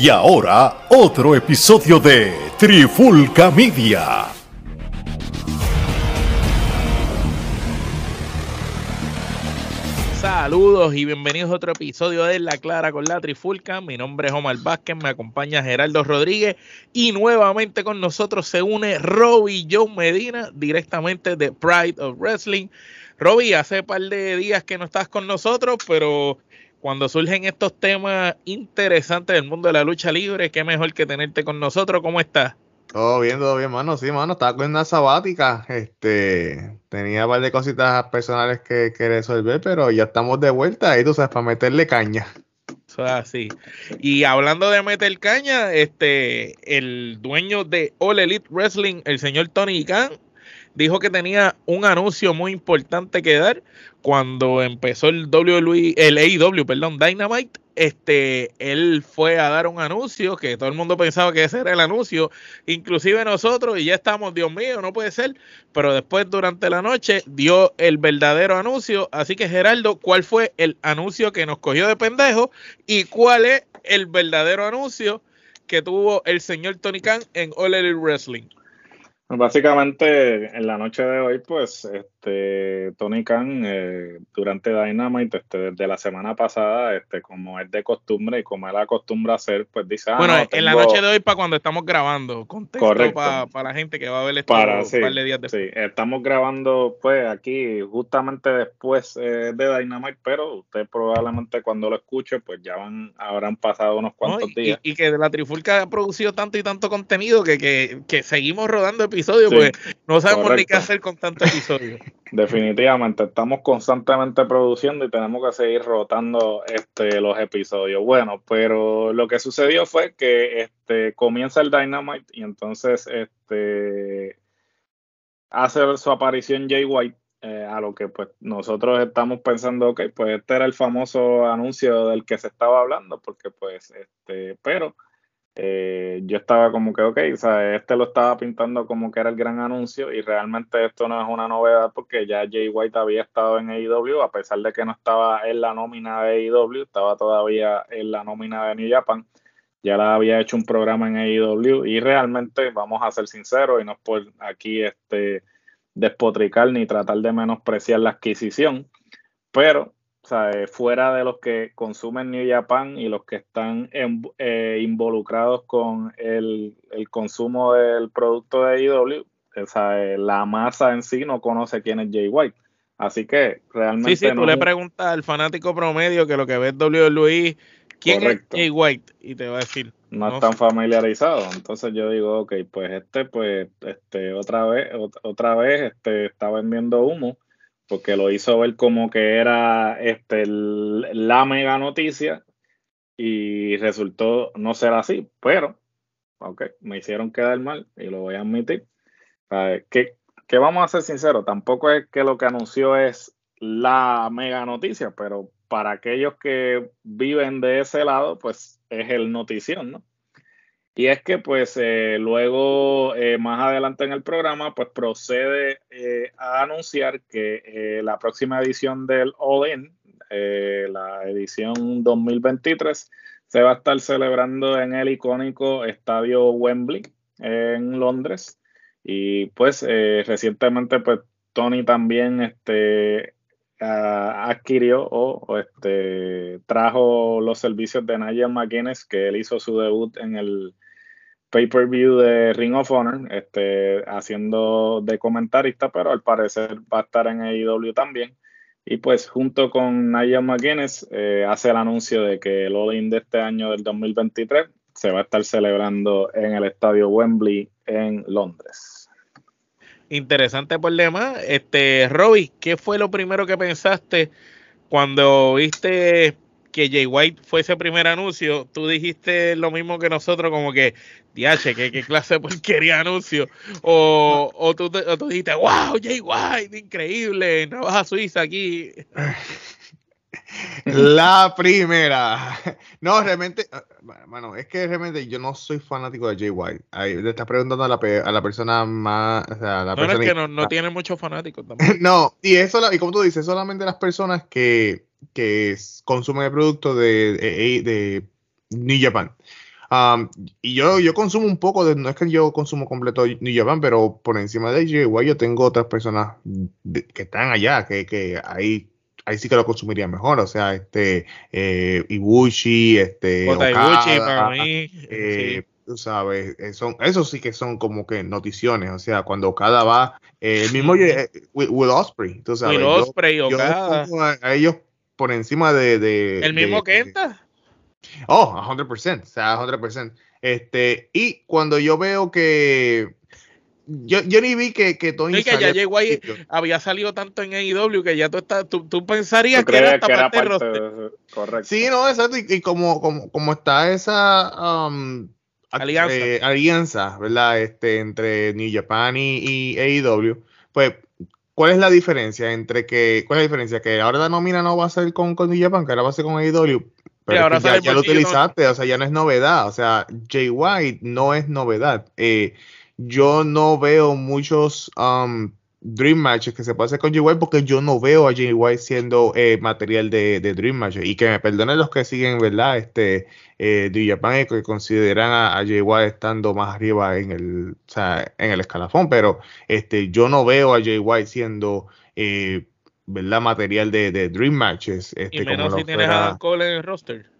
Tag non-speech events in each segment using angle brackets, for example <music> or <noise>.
Y ahora, otro episodio de Trifulca Media. Saludos y bienvenidos a otro episodio de La Clara con la Trifulca. Mi nombre es Omar Vázquez, me acompaña Geraldo Rodríguez y nuevamente con nosotros se une Robbie Joe Medina directamente de Pride of Wrestling. Robbie, hace par de días que no estás con nosotros, pero cuando surgen estos temas interesantes del mundo de la lucha libre, qué mejor que tenerte con nosotros. ¿Cómo estás? Todo bien, todo bien, mano. Sí, mano, estaba con una sabática. Este, tenía un par de cositas personales que, que resolver, pero ya estamos de vuelta ahí, tú sabes, para meterle caña. Eso es así. Y hablando de meter caña, este, el dueño de All Elite Wrestling, el señor Tony Khan, dijo que tenía un anuncio muy importante que dar cuando empezó el WWE, el AEW, perdón, Dynamite, este, él fue a dar un anuncio que todo el mundo pensaba que ese era el anuncio, inclusive nosotros, y ya estamos, Dios mío, no puede ser, pero después durante la noche dio el verdadero anuncio, así que Geraldo, ¿cuál fue el anuncio que nos cogió de pendejo y cuál es el verdadero anuncio que tuvo el señor Tony Khan en All Elite Wrestling? Básicamente, en la noche de hoy, pues, este, Tony Khan, eh, durante Dynamite, este, desde la semana pasada, este, como es de costumbre y como él acostumbra hacer, pues dice, ah, bueno, en la noche de hoy para cuando estamos grabando, contexto para, para la gente que va a ver esto para, un par de días después. Sí, estamos grabando, pues, aquí justamente después eh, de Dynamite, pero usted probablemente cuando lo escuche, pues ya van, habrán pasado unos cuantos días. Y, que la Trifulca ha producido tanto y tanto contenido que, que, que seguimos rodando episodios episodio, pues no sabemos ni qué hacer con tanto episodio. <laughs> Definitivamente, estamos constantemente produciendo y tenemos que seguir rotando este, los episodios. Bueno, pero lo que sucedió fue que este, comienza el Dynamite y entonces este, hace su aparición Jay White. Eh, a lo que pues nosotros estamos pensando, ok, pues este era el famoso anuncio del que se estaba hablando, porque pues, este, pero eh, yo estaba como que, ok, o sea, este lo estaba pintando como que era el gran anuncio y realmente esto no es una novedad porque ya Jay White había estado en AEW, a pesar de que no estaba en la nómina de AEW, estaba todavía en la nómina de New Japan, ya la había hecho un programa en AEW y realmente, vamos a ser sinceros y no por aquí este despotricar ni tratar de menospreciar la adquisición, pero sea, eh, fuera de los que consumen New Japan y los que están eh, involucrados con el, consumo del producto de IW, sea, eh, la masa en sí no conoce quién es Jay White. Así que realmente. Sí, sí, tú le preguntas al fanático promedio que lo que ve es WWE, ¿quién es Jay White? Y te va a decir. No, están familiarizados. Entonces yo digo, ok, pues este, pues, este, otra vez, otra vez, este, está vendiendo humo porque lo hizo ver como que era este, la mega noticia y resultó no ser así, pero, ok, me hicieron quedar mal y lo voy a admitir. Que, que vamos a ser sinceros, tampoco es que lo que anunció es la mega noticia, pero para aquellos que viven de ese lado, pues es el notición, ¿no? Y es que pues eh, luego eh, más adelante en el programa pues procede eh, a anunciar que la próxima edición del All In, la edición 2023, se va a estar celebrando en el icónico estadio Wembley en Londres. Y pues recientemente pues Tony también este, adquirió o, este, trajo los servicios de Nigel McGuinness, que él hizo su debut en el pay-per-view de Ring of Honor, este, haciendo de comentarista, pero al parecer va a estar en AEW también. Y pues junto con Nigel McGuinness eh, hace el anuncio de que el All-In de este año del 2023 se va a estar celebrando en el estadio Wembley en Londres. Interesante problema. Este, Robbie, ¿qué fue lo primero que pensaste cuando viste que Jay White fue ese primer anuncio, tú dijiste lo mismo que nosotros, como que, diache, ¿qué, qué clase de porquería anuncio? O, o, tú, tú dijiste, wow, Jay White, increíble, trabaja Suiza aquí. <laughs> La primera. No, realmente, bueno, es que realmente yo no soy fanático de Jay White. Ahí le estás preguntando a la, a la persona más. O sea, la no, persona es que no, no tiene muchos fanáticos también. <laughs> no, y eso, y como tú dices, solamente las personas que, que consumen el producto de, de, New Japan. Um, y yo, yo consumo un poco de, no es que yo consumo completo New Japan, pero por encima de JY yo tengo otras personas de- que están allá, que, que ahí, ahí sí que lo consumiría mejor. O sea, este eh, Ibushi, este Okada, Ibushi para mí. eh, tú sabes, eh, son, esos sí que son como que noticiones, o sea, cuando cada va, eh, el mismo eh, Will, Ospreay, tú sabes, Will yo- Ospreay, yo a, a ellos por encima de... de- el mismo de- de- Kenta. Oh, 100%, o sea, 100%. Este, y cuando yo veo que... Yo, yo ni vi que, que Tony que ya llegó ahí, había salido tanto en AEW que ya tú, estás, tú, tú pensarías ¿Tú que era hasta que era parte parte de? Correcto. Sí, no, exacto. Y, y como, como, como está esa um, Alianza. eh, alianza, ¿verdad? Este, entre New Japan y, y AEW, pues, ¿cuál es la diferencia entre que, cuál es la diferencia? Que ahora la nómina no va a ser con, con New Japan, que ahora va a ser con AEW. Pero ahora ya, ya lo utilizaste, o sea, ya no es novedad. O sea, Jay White no es novedad. Eh, yo no veo muchos um, Dream Matches que se puede hacer con Jay White porque yo no veo a Jay White siendo eh, material de, de Dream Matches. Y que me perdonen los que siguen, ¿verdad? Este, eh, New Japan y que consideran a, a Jay White estando más arriba en el, o sea, en el escalafón, pero este, yo no veo a Jay White siendo, eh, ¿verdad? Material de, de Dream Matches. Este, Y como menos lo si tienes a Cole en el roster.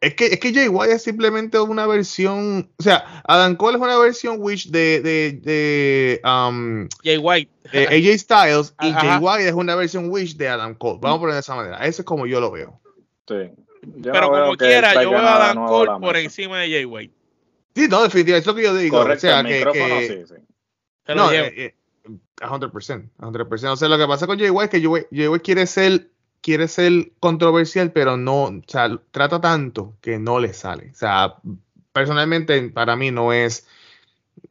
Es que, es que Jay White es simplemente una versión, o sea, Adam Cole es una versión Wish de, de, de, um, Jay White. de AJ Styles y Ajá. Jay White es una versión Wish de Adam Cole. Vamos a poner de esa manera. Eso es como yo lo veo. Sí. Yo Pero no veo como quiera, yo veo a Adam Cole por encima de Jay White. Sí, no, definitivamente, es lo que yo digo. Correcto, o sea, el que, que- sí, sí. Se no, eh, eh, 100%, 100%. O sea, lo que pasa con Jay White es que Jay White quiere ser quiere ser controversial, pero no, o sea, trata tanto que no le sale. O sea, personalmente para mí no es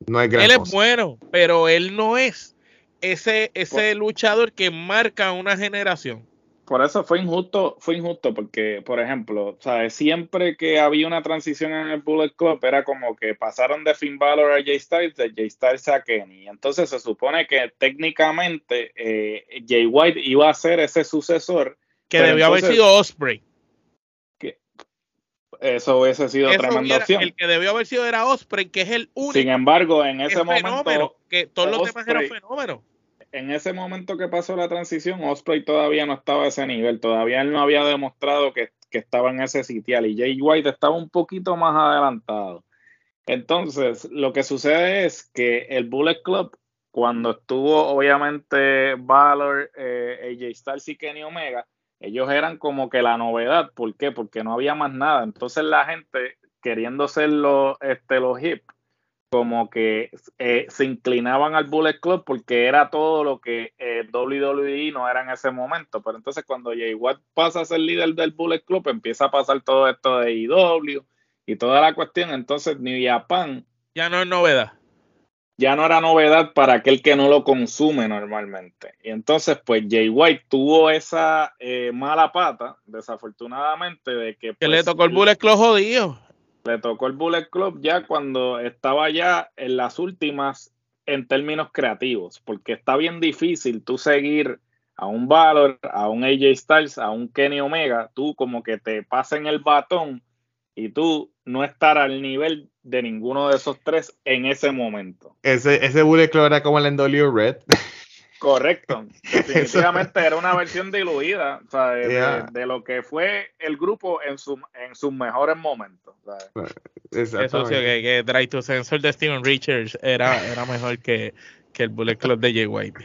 no es gran él es bueno, pero él no es ese, ese luchador que marca una generación. Por eso fue injusto, fue injusto, porque, por ejemplo, ¿sabes? siempre que había una transición en el Bullet Club, era como que pasaron de Finn Balor a Jay Styles, de Jay Styles a Kenny. Entonces se supone que técnicamente eh, Jay White iba a ser ese sucesor. Que debió haber sido Osprey. Eso hubiese sido Eso tremenda hubiera- opción. el que debió haber sido era Osprey, que es el único Sin embargo, en ese es momento, fenómeno, que todos los demás eran fenómenos. En ese momento que pasó la transición, Osprey todavía no estaba a ese nivel, todavía él no había demostrado que, que estaba en ese sitial y Jay White estaba un poquito más adelantado. Entonces, lo que sucede es que el Bullet Club, cuando estuvo obviamente Valor, eh, AJ Styles y Kenny Omega, ellos eran como que la novedad. ¿Por qué? Porque no había más nada. Entonces la gente, queriendo ser los, los hip, como que eh, se inclinaban al Bullet Club porque era todo lo que eh, WWE no era en ese momento. Pero entonces cuando Jay White pasa a ser líder del Bullet Club, empieza a pasar todo esto de IW y toda la cuestión. Entonces New Japan Ya no es novedad. ya no era novedad para aquel que no lo consume normalmente. Y entonces, pues Jay White tuvo esa eh, mala pata, desafortunadamente, de que, Que pues, le tocó el Bullet Club jodido. Le tocó el Bullet Club ya cuando estaba ya en las últimas en términos creativos, porque está bien difícil tú seguir a un Valor, a un AJ Styles, a un Kenny Omega, tú como que te pasen el batón y tú no estar al nivel de ninguno de esos tres en ese momento. Ese, ese Bullet Club era como el NW Red. <laughs> Correcto. <laughs> Definitivamente era una versión diluida o sea, de, de- Yeah. de lo que fue el grupo en, su, en sus mejores momentos. ¿sabes? Eso sí, que, que Drive to Sensor de Steven Richards era, era mejor que, que el Bullet Club de Jay White.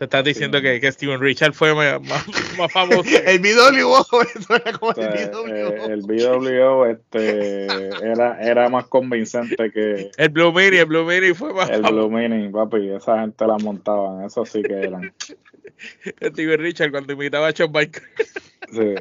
Te estás diciendo Sí. que, que Steven Richards fue más, <laughs> más- más famoso. <laughs> El BWO, eso <laughs> era como O sea, el BWO. eh, el BWO este, era, era más convincente que El Blue Mini, el Blue Mini fue más el famoso. Blue Mini, papi. Esa gente la montaban, eso sí que eran. Steven Richards cuando imitaba a Shawn Michaels. Sí.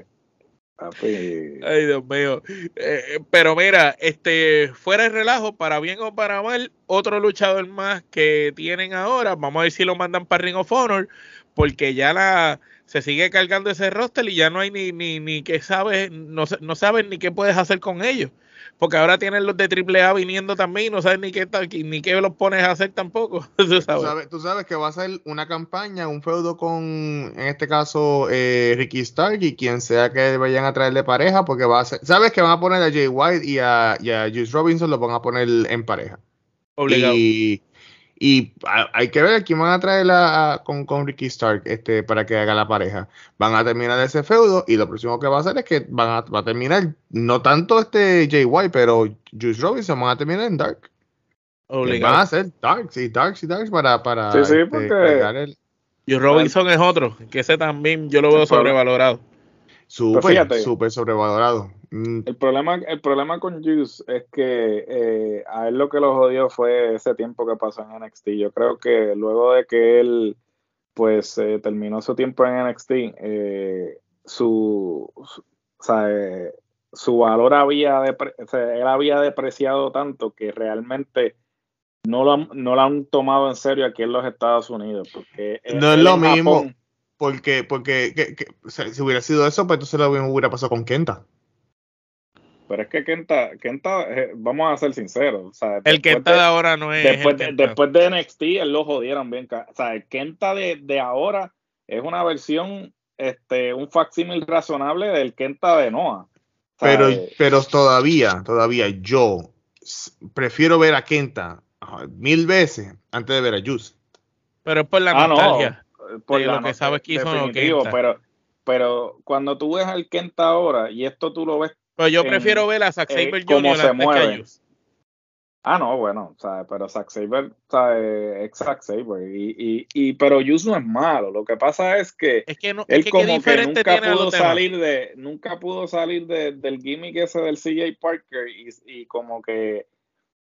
Papi. Ay, Dios mío. Eh, pero mira, este, fuera de relajo, para bien o para mal, otro luchador más que tienen ahora, vamos a ver si lo mandan para Ring of Honor, porque ya la se sigue cargando ese roster y ya no hay ni, ni, ni que sabes, no, no saben ni qué puedes hacer con ellos. Porque ahora tienen los de AAA viniendo también y no sabes ni qué, ni qué los pones a hacer tampoco. <laughs> ¿tú, sabes? Tú, sabes, que va a ser una campaña, un feudo con, en este caso, eh, Ricky Stark y quien sea que vayan a traer de pareja, porque va a ser, sabes que van a poner a Jay White y a, y a Juice Robinson, los van a poner en pareja. Obligado. Y, y hay que ver quién van a traer con, con, Ricky Stark este, para que haga la pareja. Van a terminar ese feudo y lo próximo que va a hacer es que van a, va a terminar, no tanto este Jay White, pero Juice Robinson van a terminar en Dark. Van a hacer Dark, sí, Dark, sí, Dark para, para sí, sí, este, porque... Juice Robinson es otro, que ese también yo lo veo sobrevalorado. Súper, súper sobrevalorado. Mm. El problema, el problema con Juice es que eh, a él lo que lo jodió fue ese tiempo que pasó en NXT. Yo creo que luego de que él pues eh, terminó su tiempo en NXT, eh, su, su, valor había, él había depreciado tanto que realmente no lo, no lo han tomado en serio aquí en los Estados Unidos. Porque no es lo mismo. porque, porque si hubiera sido eso, pues entonces lo mismo hubiera pasado con Kenta. Pero es que Kenta, Kenta eh, vamos a ser sinceros. el Kenta de, ahora no es. Después, de, después de NXT, él lo jodieron bien. O sea, el Kenta de, ahora es una versión, este, un facsímil razonable del Kenta de Noah. Pero, eh, pero todavía, todavía yo prefiero ver a Kenta mil veces antes de ver a Juice. Pero es por la ah, nostalgia. por lo que sabes que hizo Kenta. Pero, pero cuando tú ves al Kenta ahora, y esto tú lo ves pues yo prefiero ver a Zack Saber Jr. se mueve. Ah, no, bueno, pero Zack Saber, es Zack Saber. Y, y, y, pero Juice no es malo. Lo que pasa es que, es que no, él que como que nunca pudo salir de, nunca pudo salir de, del gimmick ese del CJ Parker y, y como que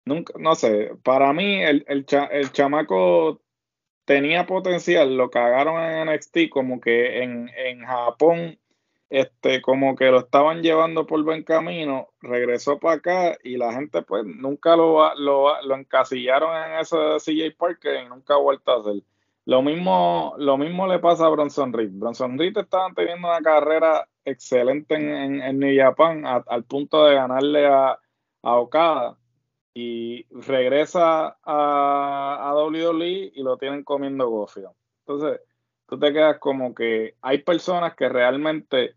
nunca, no sé, para mí el, el, el chamaco tenía potencial, lo cagaron en NXT como que en, en Japón este, como que lo estaban llevando por buen camino, regresó para acá y la gente pues nunca lo, lo, lo encasillaron en ese CJ Parker y nunca ha vuelto a hacer. Lo mismo, lo mismo le pasa a Bronson Reed. Bronson Reed estaban teniendo una carrera excelente en, en, New Japan al punto de ganarle a, a Okada y regresa a, a WWE y lo tienen comiendo gofio. Entonces, tú te quedas como que hay personas que realmente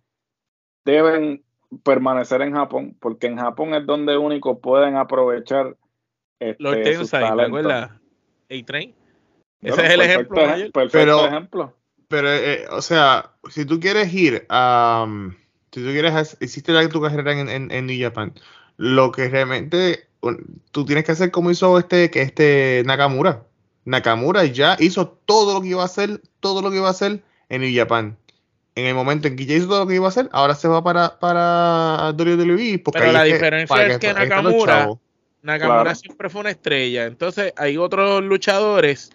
deben permanecer en Japón, porque en Japón es donde único pueden aprovechar este, los ¿te A-Train. Ese es el ejemplo. Perfecto pero, ejemplo. Pero, eh, o sea, si tú quieres ir a. si tú quieres. Hiciste la, tu carrera en, en, en, New Japan. Lo que realmente. Tú tienes que hacer como hizo este, que este Nakamura. Nakamura ya hizo todo lo que iba a hacer, todo lo que iba a hacer en New Japan en el momento en que ya hizo todo lo que iba a hacer, ahora se va para, para WWE. Porque Pero la diferencia es que, Nakamura, Nakamura siempre fue una estrella. Entonces hay otros luchadores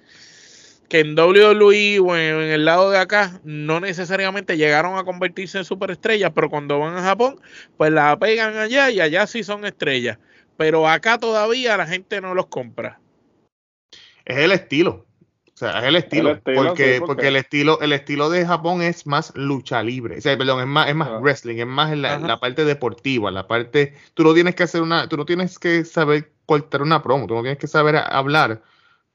que en WWE o en, el lado de acá no necesariamente llegaron a convertirse en superestrellas, pero cuando van a Japón, pues la pegan allá y allá sí son estrellas. Pero acá todavía la gente no los compra. Es el estilo. O sea, es el estilo, porque, porque, el estilo, el estilo de Japón es más lucha libre, o sea, perdón, es más, es más ah. wrestling, es más la, la, parte deportiva, la parte, tú no tienes que hacer una, tú no tienes que saber cortar una promo, tú no tienes que saber hablar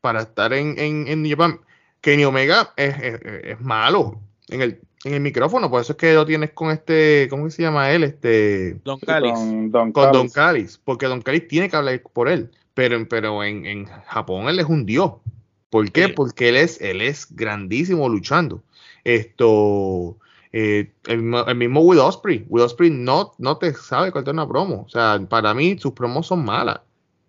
para estar en, en, en Japan. Kenny Omega es, es, malo en el, en el micrófono, por eso es que lo tienes con este, ¿cómo se llama él? Este, Don Callis. Con, Don Callis, porque Don Callis tiene que hablar por él, pero, pero en, en Japón él es un dios. ¿Por qué? Porque él es, él es grandísimo luchando. Esto, eh, el, mismo Will Osprey. Will Osprey no, no te sabe cortar una promo. O sea, para mí sus promos son malas,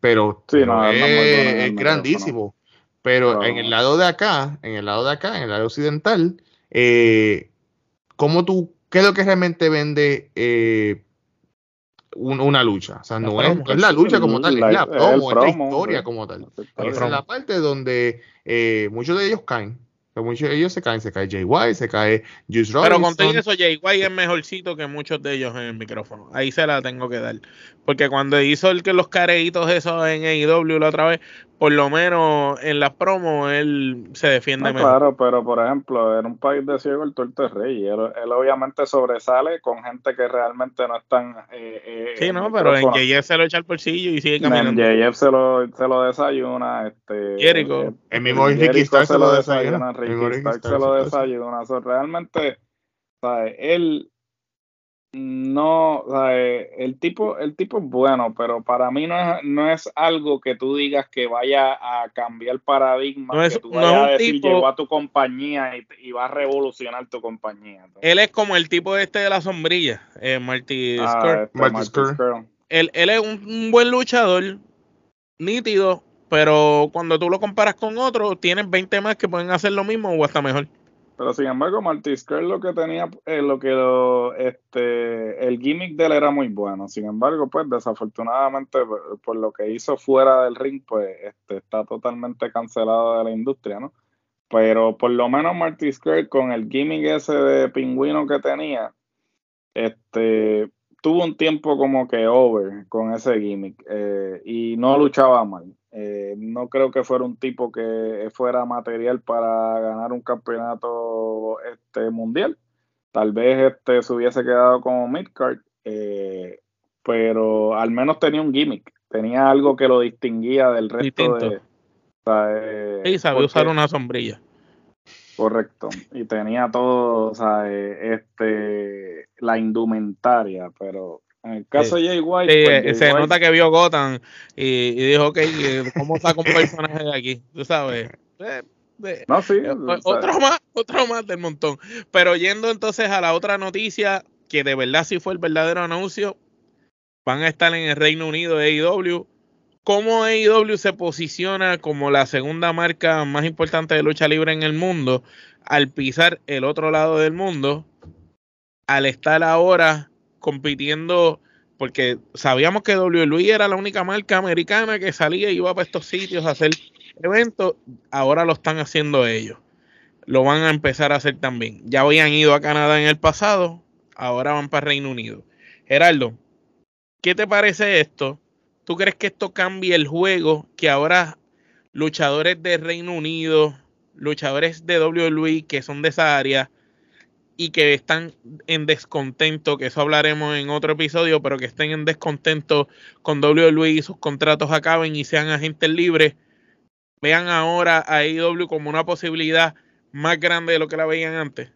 pero es, grandísimo. Pero en el lado de acá, en el lado de acá, en el lado occidental, eh, ¿cómo tú, qué es lo que realmente vende eh, una lucha. O sea, no es, la lucha como tal, es la promo, es la historia como tal. Esa es la parte donde eh, muchos de ellos caen. muchos de ellos se caen, se cae Jay White, se cae Juice Robinson. Pero con todo eso, Jay White es mejorcito que muchos de ellos en el micrófono. Ahí se la tengo que dar. Porque cuando hizo el que los careitos esos en AEW la otra vez, por lo menos en las promos él se defiende No, mejor. claro, pero por ejemplo, en un país de ciego el tuerto es rey. Él, él obviamente sobresale con gente que realmente no están. Eh, eh, Sí, en no, pero en. JF se lo echa al bolsillo y sigue En caminando. MJF se lo, se lo desayuna. Este, Jericho. eh, El mismo Ricky Starks se lo desayuna. El Ricky Starks se lo desayuna. Realmente, ¿sabes? Él no, ¿sabes? El tipo, el tipo es bueno, pero para mí no es, no es algo que tú digas que vaya a cambiar paradigma, No es- que tú no vayas es un a decir tipo- llegó a tu compañía y, y va a revolucionar tu compañía. Él es como el tipo este de la sombrilla, eh, Marty Ah, Scurll. este, Marty. Scurll. él, él es un, un buen luchador, nítido, pero cuando tú lo comparas con otro, tienes 20 más que pueden hacer lo mismo o hasta mejor. Pero sin embargo, Marty Scurll lo que tenía, eh, lo que este, el gimmick de él era muy bueno. Sin embargo, pues desafortunadamente por, por lo que hizo fuera del ring, pues este, está totalmente cancelado de la industria, ¿no? Pero por lo menos Marty Scurll con el gimmick ese de pingüino que tenía, este, tuvo un tiempo como que over con ese gimmick eh, y no luchaba mal. Eh, no creo que fuera un tipo que fuera material para ganar un campeonato este, mundial. Tal vez este, se hubiese quedado como midcard, eh, pero al menos tenía un gimmick, tenía algo que lo distinguía del resto Distinto. de... o sea, eh, Y sabe porque- usar una sombrilla. Correcto. Y tenía todo, o sea, eh, este, la indumentaria, pero en el caso de Jay White, Sí, pues, Jay se White- nota que vio Gotham y, y dijo, ok, ¿cómo saca un personaje de aquí? Tú sabes. Eh, eh, no, sí, eh, otro más, otro más del montón. Pero yendo entonces a la otra noticia, que de verdad sí fue el verdadero anuncio, van a estar en el Reino Unido de AEW. ¿Cómo AEW se posiciona como la segunda marca más importante de lucha libre en el mundo al pisar el otro lado del mundo? Al estar ahora compitiendo, porque sabíamos que WWE era la única marca americana que salía y iba para estos sitios a hacer eventos, ahora lo están haciendo ellos. Lo van a empezar a hacer también. Ya habían ido a Canadá en el pasado, ahora van para Reino Unido. Gerardo, ¿qué te parece esto? ¿Tú crees que esto cambie el juego? Que ahora luchadores de Reino Unido, luchadores de WWE que son de esa área y que están en descontento, que eso hablaremos en otro episodio, pero que estén en descontento con WWE y sus contratos acaben y sean agentes libres, vean ahora a AEW como una posibilidad más grande de lo que la veían antes.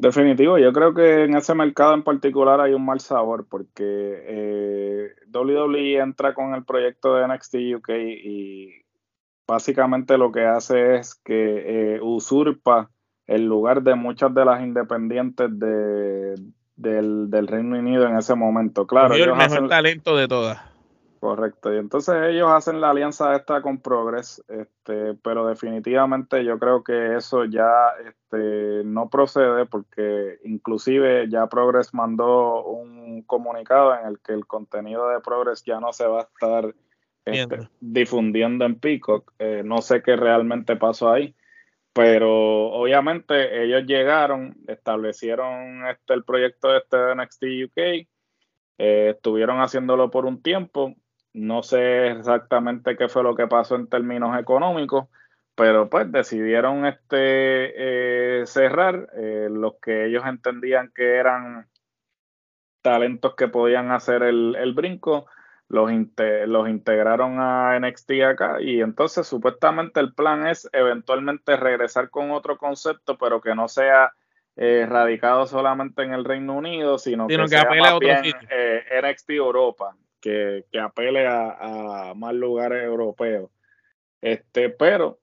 Definitivo, yo creo que en ese mercado en particular hay un mal sabor porque eh, WWE entra con el proyecto de NXT UK y básicamente lo que hace es que eh, usurpa el lugar de muchas de las independientes de, del, del Reino Unido en ese momento. Claro, Cogió el ellos mejor hacen, talento de todas. Correcto, y entonces ellos hacen la alianza esta con Progress, este, pero definitivamente yo creo que eso ya este, no procede porque inclusive ya Progress mandó un comunicado en el que el contenido de Progress ya no se va a estar este, difundiendo en Peacock, Eh, no sé qué realmente pasó ahí, pero obviamente ellos llegaron, establecieron este, el proyecto este de NXT UK, eh, estuvieron haciéndolo por un tiempo. No sé exactamente qué fue lo que pasó en términos económicos, pero pues decidieron este eh, cerrar eh, los que ellos entendían que eran talentos que podían hacer el, el brinco, los, inte- los integraron a NXT acá y entonces supuestamente el plan es eventualmente regresar con otro concepto, pero que no sea eh, radicado solamente en el Reino Unido, sino, Sino que, que sea apele más a otro bien sitio. eh, NXT Europa, que, que apele a, a más lugares europeos. Este, pero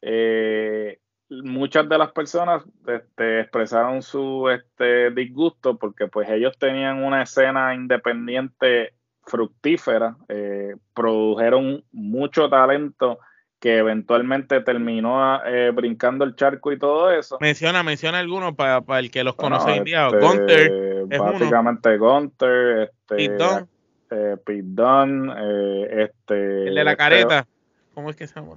eh, muchas de las personas este, expresaron su este, disgusto porque pues ellos tenían una escena independiente fructífera, eh, produjeron mucho talento que eventualmente terminó eh, brincando el charco y todo eso. Menciona, menciona algunos para el que los conoce hoy día. este, es uno. básicamente Gunter, este, Pete Dunne, eh, Pete eh, este, el de la careta. ¿Cómo es que se llama?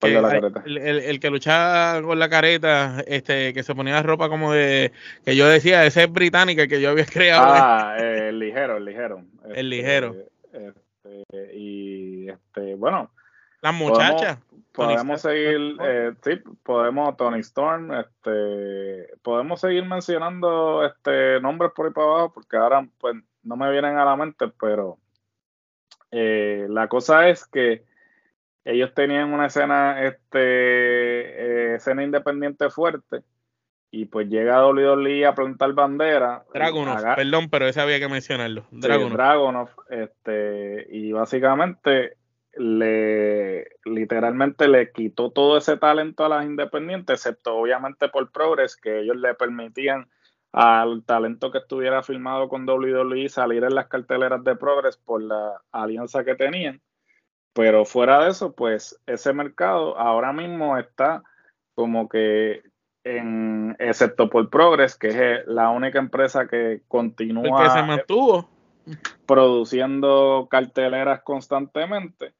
¿Cuál Que de la careta? El, el- el que luchaba con la careta, este, que se ponía ropa como de, que yo decía, ese es británica que yo había <laughs> creado. Ah, eh, el ligero, el ligero. El ligero. Este, Este, y este, bueno. Las muchachas. Podemos, seguir, eh, sí, podemos, Tony Storm, este, podemos seguir mencionando este nombres por ahí para abajo, porque ahora pues no me vienen a la mente, pero eh, la cosa es que ellos tenían una escena, este, eh, escena independiente fuerte y pues llega WWE a plantar bandera. Dragunov, perdón, pero ese había que mencionarlo. Dragunov. este, y básicamente le literalmente le quitó todo ese talento a las independientes, excepto obviamente por Progress, que ellos le permitían al talento que estuviera filmado con WWE salir en las carteleras de Progress por la alianza que tenían. Pero fuera de eso, pues ese mercado ahora mismo está como que en, excepto por Progress, que es la única empresa que continúa que se mantuvo. produciendo carteleras constantemente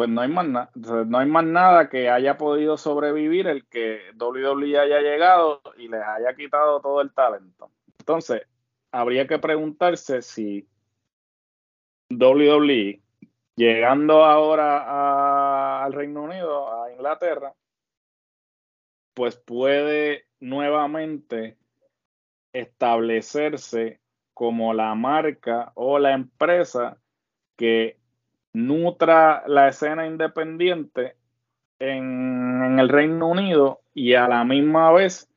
pues no hay más nada, no hay más nada que haya podido sobrevivir el que WWE haya llegado y les haya quitado todo el talento. Entonces, habría que preguntarse si WWE, llegando ahora al Reino Unido, a Inglaterra, pues puede nuevamente establecerse como la marca o la empresa que nutra la escena independiente en, el Reino Unido y a la misma vez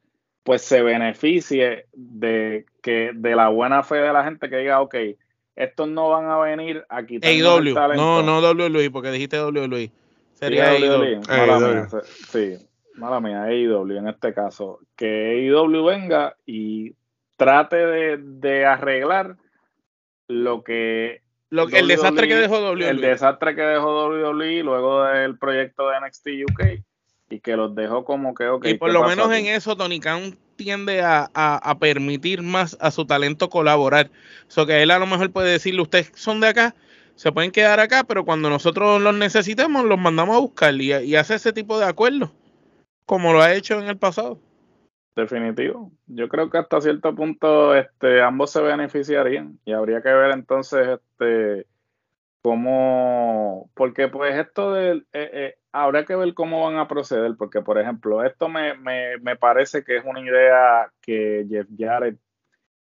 pues se beneficie de que de la buena fe de la gente que diga, ok, estos no van a venir a quitar el talento. No, no WWE, porque dijiste WWE. Sería AEW. Mala mía, sí, mala mía, AEW en este caso. Que AEW venga y trate de, de arreglar lo que el desastre que dejó WWE. El desastre que dejó WWE luego del proyecto de NXT UK y que los dejó como que, Y por lo menos en eso Tony Khan tiende a, permitir más a su talento colaborar. So que él a lo mejor puede decirle, ustedes son de acá, se pueden quedar acá, pero cuando nosotros los necesitemos, los mandamos a buscar y, y hace ese tipo de acuerdos, como lo ha hecho en el pasado. Definitivo. Yo creo que hasta cierto punto este, ambos se beneficiarían y habría que ver entonces este, cómo, porque pues esto de, eh, eh, habría que ver cómo van a proceder, porque por ejemplo, esto me, me, me parece que es una idea que Jeff Jarrett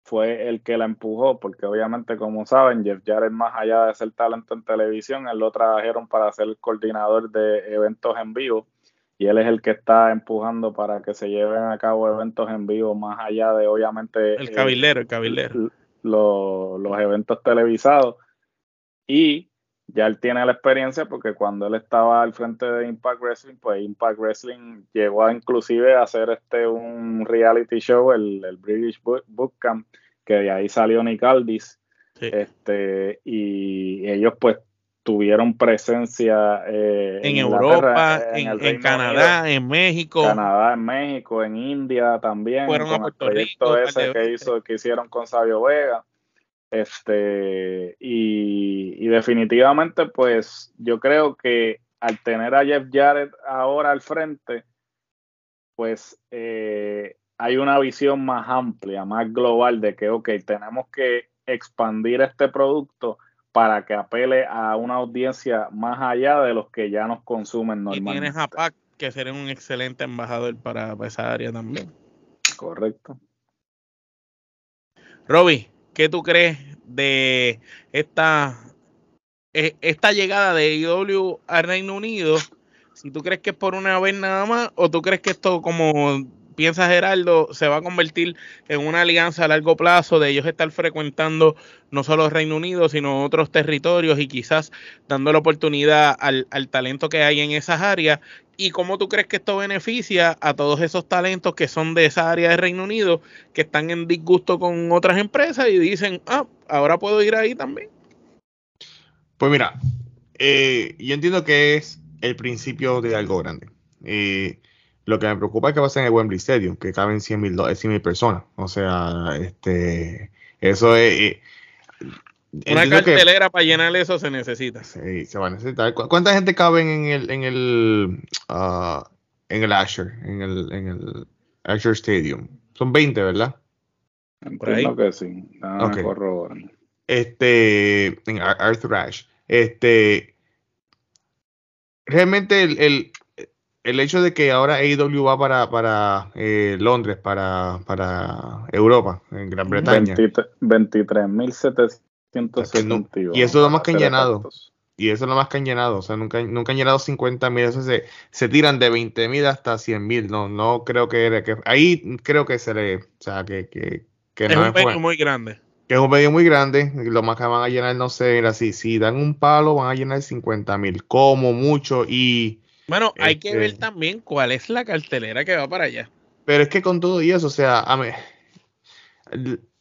fue el que la empujó, porque obviamente como saben, Jeff Jarrett más allá de ser talento en televisión, él lo trajeron para ser el coordinador de eventos en vivo y él es el que está empujando para que se lleven a cabo eventos en vivo más allá de obviamente el cabildero, el cabildero. los eventos televisados y ya él tiene la experiencia porque cuando él estaba al frente de Impact Wrestling, pues Impact Wrestling llegó a inclusive a hacer este un reality show, el, British Book Camp, que de ahí salió Nick Aldis. Este, y ellos pues tuvieron presencia eh, en, Europa, en, Canadá, en México. Canadá, en México, en India también. Fueron con el proyecto ese que, hizo, que hicieron con Sabio Vega. Este, y, definitivamente, pues yo creo que al tener a Jeff Jarrett ahora al frente, pues eh, hay una visión más amplia, más global de que, ok, tenemos que expandir este producto para que apele a una audiencia más allá de los que ya nos consumen normalmente. Y tienes a Pac, que sería un excelente embajador para, esa área también. Correcto. Roby, ¿qué tú crees de esta, e, esta llegada de IW al Reino Unido? Si tú crees que es por una vez nada más, o tú crees que esto como piensa Geraldo, se va a convertir en una alianza a largo plazo de ellos estar frecuentando no solo Reino Unido, sino otros territorios y quizás dando la oportunidad al, talento que hay en esas áreas. ¿Y cómo tú crees que esto beneficia a todos esos talentos que son de esa área de Reino Unido, que están en disgusto con otras empresas y dicen, ah, ahora puedo ir ahí también? Pues mira, eh, yo entiendo que es el principio de algo grande. Eh, lo que me preocupa es que pasa en el Wembley Stadium, que caben 100 mil personas. O sea, este, eso es... Eh, una cartelera para llenar eso se necesita. Sí, se va a necesitar. ¿Cuánta gente cabe en el en el uh, en el Asher, en el en el Asher Stadium? Son 20, ¿verdad? Creo que sí. Ah, Este, en Ar- Arthur Ashe. Este, realmente el, el, el hecho de que ahora AEW va para, para eh, Londres, para, para Europa, en Gran Bretaña. 23.771. Y eso es lo más que han llenado. Y eso es lo más que han llenado. O sea, nunca, nunca han llenado 50 mil. Eso se, se tiran de 20 mil hasta 100 mil. No, no creo que. Ahí creo que se le. O sea, que, que, que Es no un bueno. muy grande. Que es un medio muy grande. Lo más que van a llenar, no sé, era así. Si dan un palo, van a llenar 50 mil. Como mucho. Y. Bueno, hay que Este- ver también cuál es la cartelera que va para allá. Pero es que con todo y eso, o sea, a mí-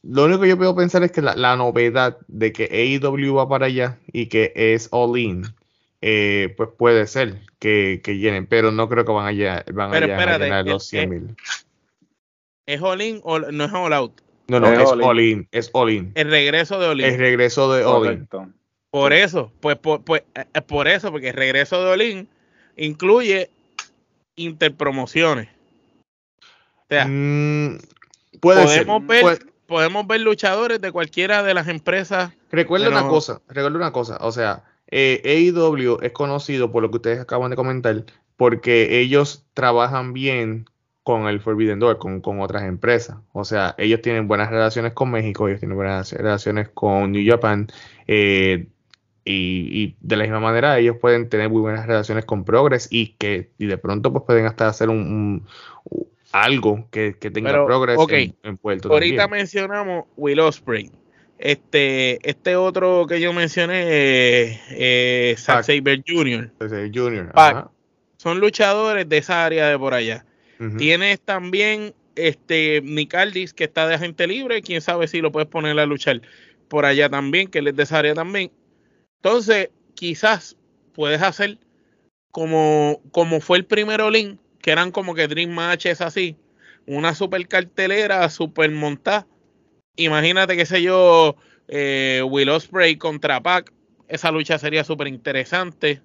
lo único que yo puedo pensar es que la, la novedad de que AEW va para allá y que es all in, eh, pues puede ser que, que llenen, pero no creo que van a llenar, van a Pero llenar, a llenar los 100 mil. ¿Es all in o no es all out? No, no, Es es all in. all in, es all in. El regreso de all in. El regreso de all in. Por eso, pues por, pues, eh, eh, por eso, porque el regreso de Olin incluye interpromociones. O sea, Mm, puede ser. podemos ver, Puede- podemos ver luchadores de cualquiera de las empresas. Recuerda una cosa, recuerda una cosa, o sea, eh, AEW es conocido por lo que ustedes acaban de comentar, porque ellos trabajan bien con el Forbidden Door, con, con otras empresas. O sea, ellos tienen buenas relaciones con México, ellos tienen buenas relaciones con New Japan, eh, y, y de la misma manera ellos pueden tener muy buenas relaciones con Progress y que y de pronto pues pueden hasta hacer un, algo que, que tenga Pero, Progress ok, en, en Puerto Ahorita también. mencionamos Will Ospreay. Este, este otro que yo mencioné, eh, eh, Zack. Saber Jr. Ajá, Son luchadores de esa área de por allá. Tienes también este Nick Aldis, que está de agente libre, quién sabe si lo puedes poner a luchar por allá también, que él es de esa área también. Entonces, quizás puedes hacer como, como fue el primero Link, que eran como que Dream Matches así, una super cartelera, super montada. Imagínate, qué sé yo, eh, Will Ospreay contra Pac, esa lucha sería súper interesante.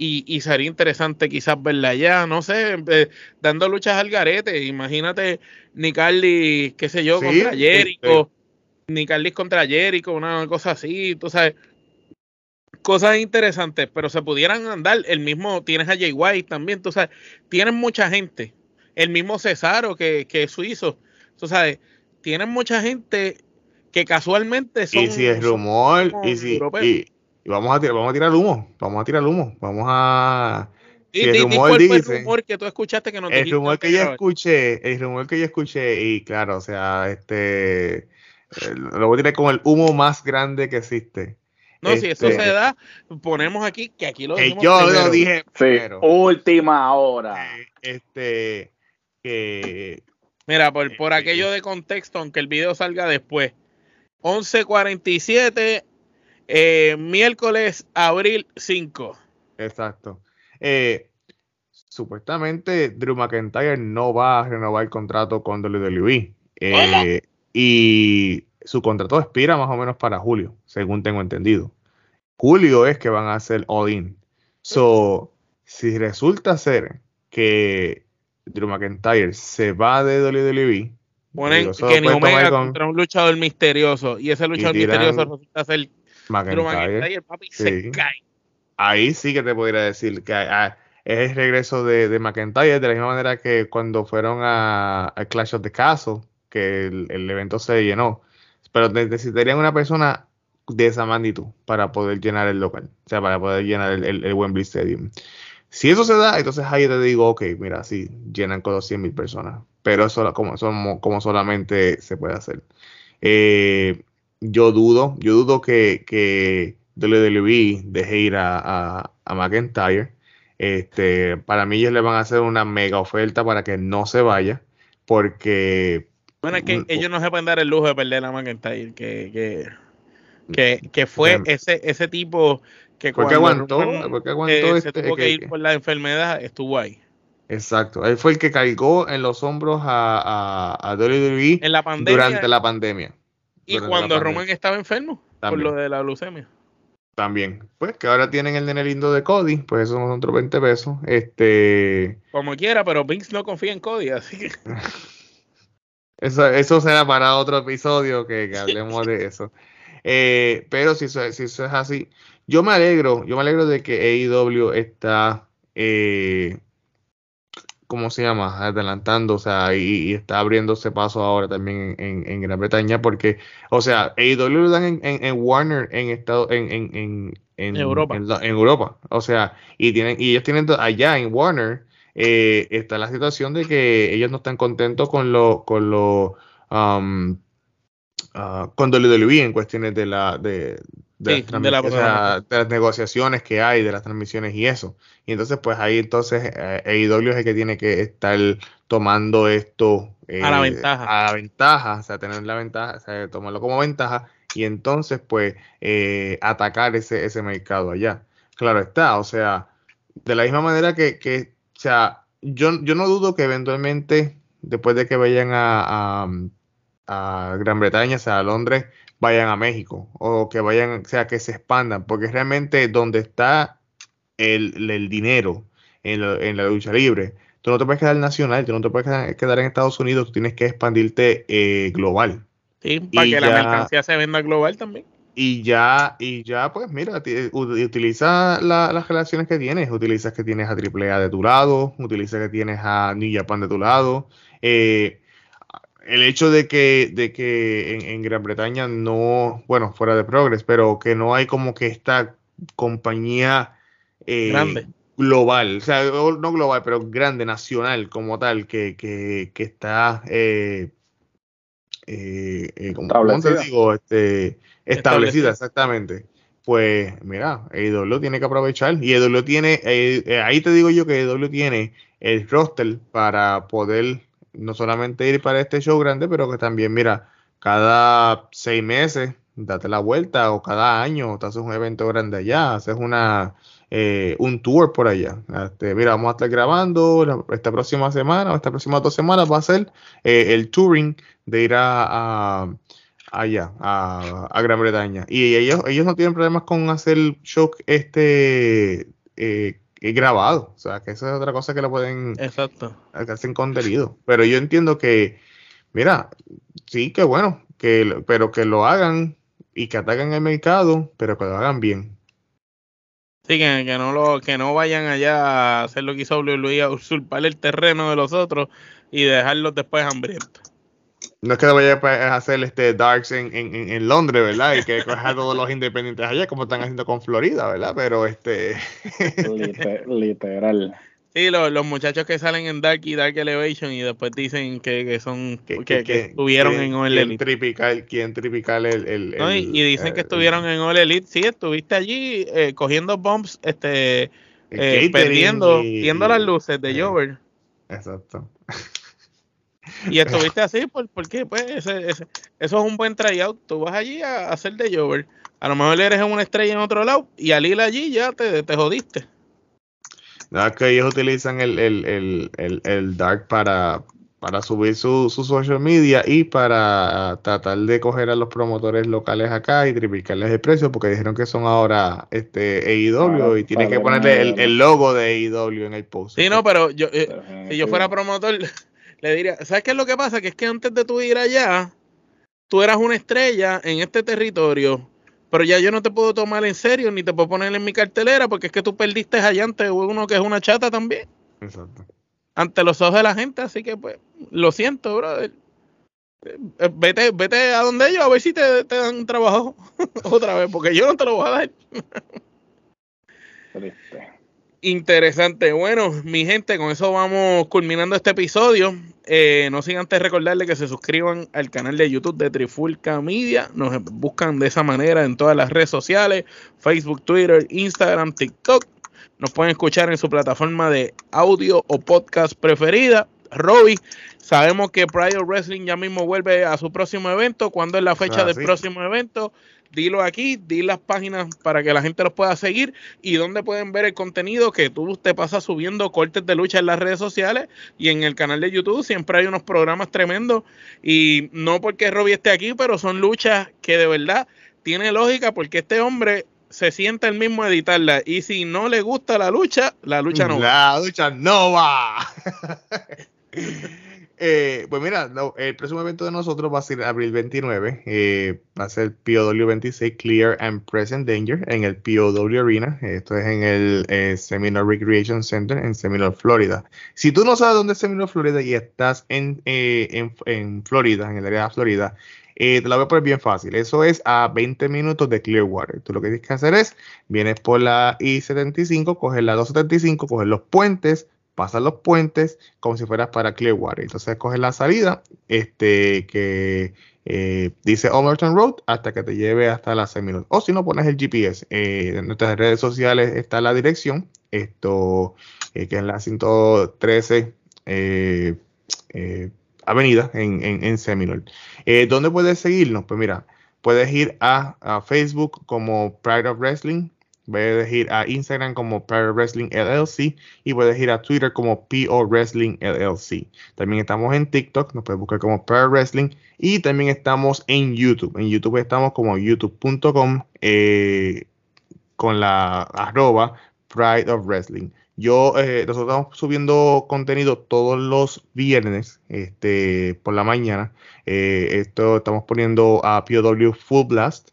Y, y sería interesante quizás verla allá, no sé, eh, dando luchas al garete. Imagínate Aldis, qué sé yo, Sí, contra este- Jericho, Nick Aldis contra Jericho, una cosa así, tú sabes. Cosas interesantes, pero se pudieran andar. El mismo, tienes a Jay White también, tú sabes. Tienen mucha gente. El mismo Cesaro, que, que es suizo, tú sabes. Tienen mucha gente que casualmente son. Y si es rumor, y si y, y vamos a tirar, vamos a tirar humo, vamos a tirar humo, vamos a Y si el di- rumor el dice- rumor que tú escuchaste que no el rumor que yo escuché, el rumor que yo escuché, y claro, o sea, este eh, lo voy a tirar con el humo más grande que existe. No, si eso Este, se da, ponemos aquí, que aquí lo Que yo primero. lo dije Sí, última hora. Eh, Este que Mira, por, por Eh, aquello de contexto, aunque el video salga después. 11.47, eh, miércoles, abril 5. Exacto. Eh, supuestamente Drew McIntyre no va a renovar el contrato con WWE. Eh, y su contrato expira más o menos para julio, según tengo entendido. Julio es que van a hacer all in. So, si resulta ser que Drew McIntyre se va de WWE, Ponen Kenny Omega con contra un luchador misterioso. Y ese luchador misterioso resulta ser Drew McIntyre, McIntyre, papi, se cae. ahí sí que te podría decir que ah, es el regreso de, de McIntyre, de la misma manera que cuando fueron a, a Clash of the Castle, que el, el evento se llenó. Pero ne- necesitarían una persona de esa magnitud para poder llenar el local, o sea, para poder llenar el, el, el Wembley Stadium. Si eso se da, entonces ahí te digo, ok, mira, sí, llenan con 100 mil personas, pero eso como, solamente se puede hacer. Eh, yo dudo, yo dudo que, que WWE deje ir a, a, a McIntyre. Este, para mí ellos le van a hacer una mega oferta para que no se vaya, porque Bueno, es que Mm, ellos no se pueden dar el lujo de perder a McIntyre, que, que, que, que fue ese, ese tipo que porque aguantó, Roman, porque eh, aguantó se este, tuvo que, que- ir por la enfermedad, estuvo ahí. exacto, él fue el que cargó en los hombros a, a, a WWE En la pandemia durante la pandemia. y durante cuando pandemia. Roman estaba enfermo También. por lo de la leucemia. También, pues que ahora tienen el nene lindo de Cody, pues esos son otros 20 pesos. Este, Como quiera, pero Vince no confía en Cody, así que <laughs> eso, eso será para otro episodio que, que hablemos de eso. Eh, pero si eso, si eso es así, yo me alegro, yo me alegro de que AEW está, eh, ¿cómo se llama? Adelantando, o sea, y, está abriéndose paso ahora también en, Gran Bretaña, porque, o sea, AEW lo dan en, Warner en estado, en, Europa. En, Europa, o sea, y tienen, y ellos tienen allá en Warner, eh, está la situación de que ellos no están contentos con lo, con lo, um, uh, con WWE en cuestiones de la, de, de, las negociaciones que hay, de las transmisiones y eso. Y entonces, pues ahí entonces eh, AEW es el que tiene que estar tomando esto a la ventaja. A la ventaja, o sea, tener la ventaja, o sea, tomarlo como ventaja y entonces, pues, eh, atacar ese, ese mercado allá. Claro está, o sea, de la misma manera que, que o sea, yo, yo no dudo que eventualmente, después de que vayan a, a, a Gran Bretaña, o sea, a Londres, vayan a México o que vayan, o sea, que se expandan, porque realmente donde está el, el dinero en, en, la lucha libre, tú no te puedes quedar nacional, tú no te puedes quedar, en Estados Unidos, tú tienes que expandirte eh, global. Sí, para que la mercancía se venda global también. Y ya, y ya, pues mira, utiliza las relaciones que tienes, utiliza que tienes a AAA de tu lado, utiliza que tienes a New Japan de tu lado. Eh, el hecho de que, de que en, Gran Bretaña no, bueno, fuera de Progress, pero que no hay como que esta compañía eh, grande. global, o sea, no global, pero grande, nacional como tal, que, que, que está, eh, eh, eh ¿cómo, te digo? Este, establecida, exactamente. Pues mira, EW tiene que aprovechar y EW tiene, ahí te digo yo que EW tiene el roster para poder no solamente ir para este show grande, pero que también, mira, cada seis meses date la vuelta o cada año te haces un evento grande allá, haces una eh, un tour por allá. Este, mira, vamos a estar grabando esta próxima semana o estas próximas dos semanas va a ser eh, el touring de ir a, allá, a, Gran Bretaña. Y ellos, ellos no tienen problemas con hacer show este eh, grabado. O sea, que esa es otra cosa que lo pueden Exacto. hacer contenido. Pero yo entiendo que, mira, sí que bueno, que, pero que lo hagan y que ataquen el mercado, pero que lo hagan bien. Sí, que, no lo, que no vayan allá a hacer lo que hizo Luis, a usurpar el terreno de los otros y dejarlos después hambrientos. No es que vaya a hacer este Darks en, en, en Londres, ¿verdad? Y que <laughs> coja a todos los independientes allá, como están haciendo con Florida, ¿verdad? Pero este. <laughs> Literal. Sí, los, muchachos que salen en Dark y Dark Elevation y después dicen que, que son que, que, estuvieron en All Elite. Tripical, ¿Quién tripical el, el, y, dicen que estuvieron en All Elite. Sí, estuviste allí eh, cogiendo bombs, este, eh, perdiendo, viendo las luces de Jover. Exacto. Y estuviste así porque pues ese, eso es un buen tryout. Tú vas allí a, hacer de Jover. A lo mejor eres una estrella en otro lado y al ir allí ya te, te jodiste. No, que ellos utilizan el, el, el, el Dark para, para subir su, su, social media y para tratar de coger a los promotores locales acá y triplicarles el precio porque dijeron que son ahora este AEW y tienen que ponerle el, el, logo de AEW en el post. Sí, no, pero yo, eh, si yo fuera promotor le diría, ¿sabes qué es lo que pasa? Que es que antes de tú ir allá, tú eras una estrella en este territorio, pero ya yo no te puedo tomar en serio ni te puedo poner en mi cartelera porque es que tú perdiste allá ante uno que es una chata también. Exacto. Ante los ojos de la gente, así que pues, lo siento, brother. Eh, vete, vete a donde ellos a ver si te, te dan trabajo <laughs> otra vez, porque yo no te lo voy a dar. Interesante. Bueno, mi gente, con eso vamos culminando este episodio. Eh, no sin antes recordarle que se suscriban al canal de YouTube de Trifulca Media. Nos buscan de esa manera en todas las redes sociales: Facebook, Twitter, Instagram, TikTok. Nos pueden escuchar en su plataforma de audio o podcast preferida. Robbie, sabemos que Prior Wrestling ya mismo vuelve a su próximo evento. ¿Cuándo es la fecha ah, del próximo evento? Dilo aquí, di las páginas para que la gente los pueda seguir y dónde pueden ver el contenido que tú te pasas subiendo cortes de lucha en las redes sociales y en el canal de YouTube siempre hay unos programas tremendos y no porque Robbie esté aquí, pero son luchas que de verdad tiene lógica porque este hombre se siente el mismo a editarla y si no le gusta la lucha, la lucha no va. La lucha no va. <laughs> Eh, pues mira, el próximo evento de nosotros va a ser abril 29. Eh, va a ser POW 26 Clear and Present Danger en el POW Arena. Esto es en el eh, Seminole Recreation Center en Seminole, Florida. Si tú no sabes dónde es Seminole, Florida y estás en, en, en Florida, en el área de Florida, te la voy a poner bien fácil. Eso es a 20 minutos de Clearwater. Tú lo que tienes que hacer es, vienes por la I-75, coges la 275, coges los puentes, pasas los puentes como si fueras para Clearwater. Entonces coges la salida este, que eh, dice Overton Road hasta que te lleve hasta la Seminole. O si no, pones el GPS. Eh, en nuestras redes sociales está la dirección. Esto eh, que es la 113 Avenida en, Seminole. ¿Dónde puedes seguirnos? Pues mira, puedes ir a, a Facebook como Pride of Wrestling Puedes ir a Instagram como Pro Wrestling LLC y puedes ir a Twitter como PO Wrestling LLC. También estamos en TikTok, nos puedes buscar como Pro Wrestling y también estamos en YouTube. En YouTube estamos como youtube.com eh, con la arroba Pride of Wrestling. Yo, eh, nosotros estamos subiendo contenido todos los viernes este, por la mañana. Eh, esto estamos poniendo a POW Full Blast.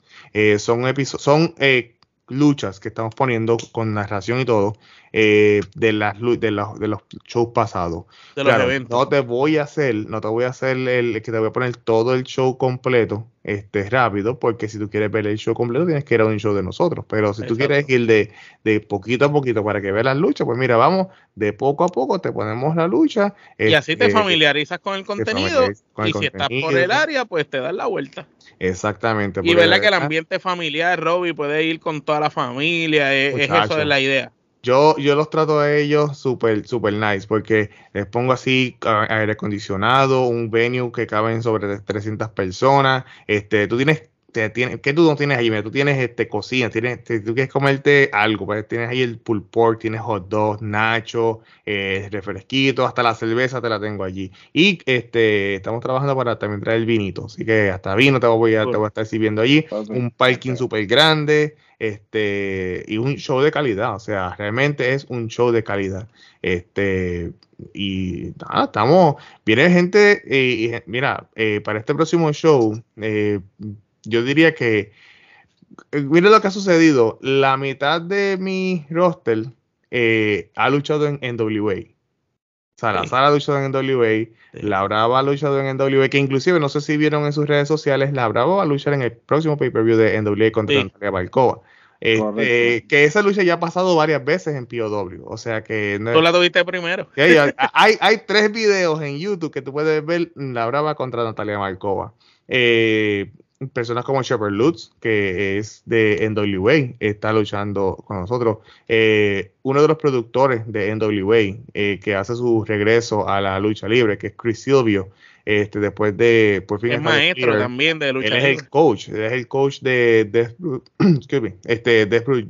son episodios, son luchas que estamos poniendo con narración y todo eh, de las de los, de los shows pasados. No te voy a hacer, no te voy a hacer el que te voy a poner todo el show completo, este rápido, porque si tú quieres ver el show completo tienes que ir a un show de nosotros. Pero si tú quieres ir de, de poquito a poquito para que veas las luchas, pues mira, vamos de poco a poco, te ponemos la lucha. Y así te este, familiarizas con el contenido. y si estás por el área, pues te das la vuelta. Exactamente. Y verdad que el ambiente familiar, Robbie, puede ir con toda la familia, es, eso de la idea. Yo, yo los trato a ellos súper, súper nice, porque les pongo así aire acondicionado, un venue que caben sobre 300 personas, este, tú tienes ¿qué tú no tienes ahí? tú tienes este cocina, tienes, tú quieres comerte algo, pues tienes ahí el pulled pork, tienes hot dogs, nacho, eh, refresquito, hasta la cerveza te la tengo allí. Y este estamos trabajando para también traer el vinito, así que hasta vino te voy a, te voy a estar sirviendo allí, un parking súper grande, este, y un show de calidad, o sea, realmente es un show de calidad. Este, y nada, estamos, viene gente, eh, y, mira, eh, para este próximo show, eh, yo diría que, eh, mire lo que ha sucedido, la mitad de mi roster eh, ha luchado en NWA. Salazar ha luchado en NWA, La Brava ha luchado en NWA, que inclusive, no sé si vieron en sus redes sociales, La Brava va a luchar en el próximo pay-per-view de NWA contra Natalia Balcova. Este, que esa lucha ya ha pasado varias veces en POW. O sea que. tú la tuviste primero. hay, hay tres videos en YouTube que tú puedes ver La Brava contra Natalia Markova. Eh, personas como Shepard Lutz, que es de NWA, está luchando con nosotros. Eh, uno de los productores de NWA, eh, que hace su regreso a la lucha libre, que es Chris Silvio, este, después de por fin es maestro también de lucha él es el coach él es el coach de, de <clears throat> este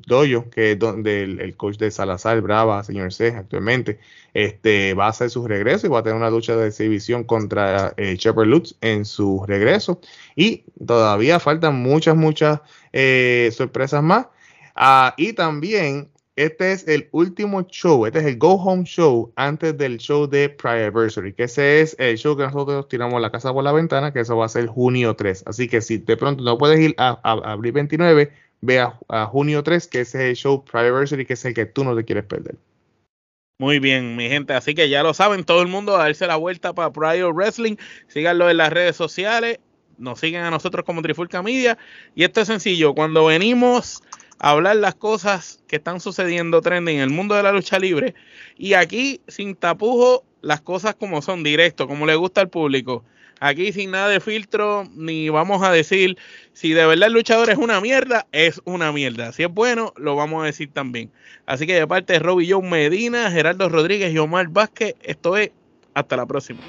Dojo que es donde el, coach de Salazar Brava señor C actualmente. Este va a hacer su regreso y va a tener una lucha de exhibición contra eh, Shepard Lutz en su regreso. Y todavía faltan muchas muchas eh, sorpresas más. Ah, y también este es el último show, este es el Go Home Show antes del show de Anniversary, que ese es el show que nosotros tiramos la casa por la ventana, que eso va a ser junio 3. Así que si de pronto no puedes ir a, abril 29, ve a, junio 3, que ese es el show Anniversary, que es el que tú no te quieres perder. Muy bien, mi gente. Así que ya lo saben, todo el mundo a darse la vuelta para Prior Wrestling. Síganlo en las redes sociales. Nos siguen a nosotros como Trifulca Media. Y esto es sencillo. Cuando venimos hablar las cosas que están sucediendo trending en el mundo de la lucha libre. Y aquí, sin tapujo, las cosas como son, directo, como le gusta al público. Aquí sin nada de filtro, ni vamos a decir si de verdad el luchador es una mierda, es una mierda. Si es bueno, lo vamos a decir también. Así que de parte de Robbie John Medina, Gerardo Rodríguez y Omar Vázquez, esto es hasta la próxima.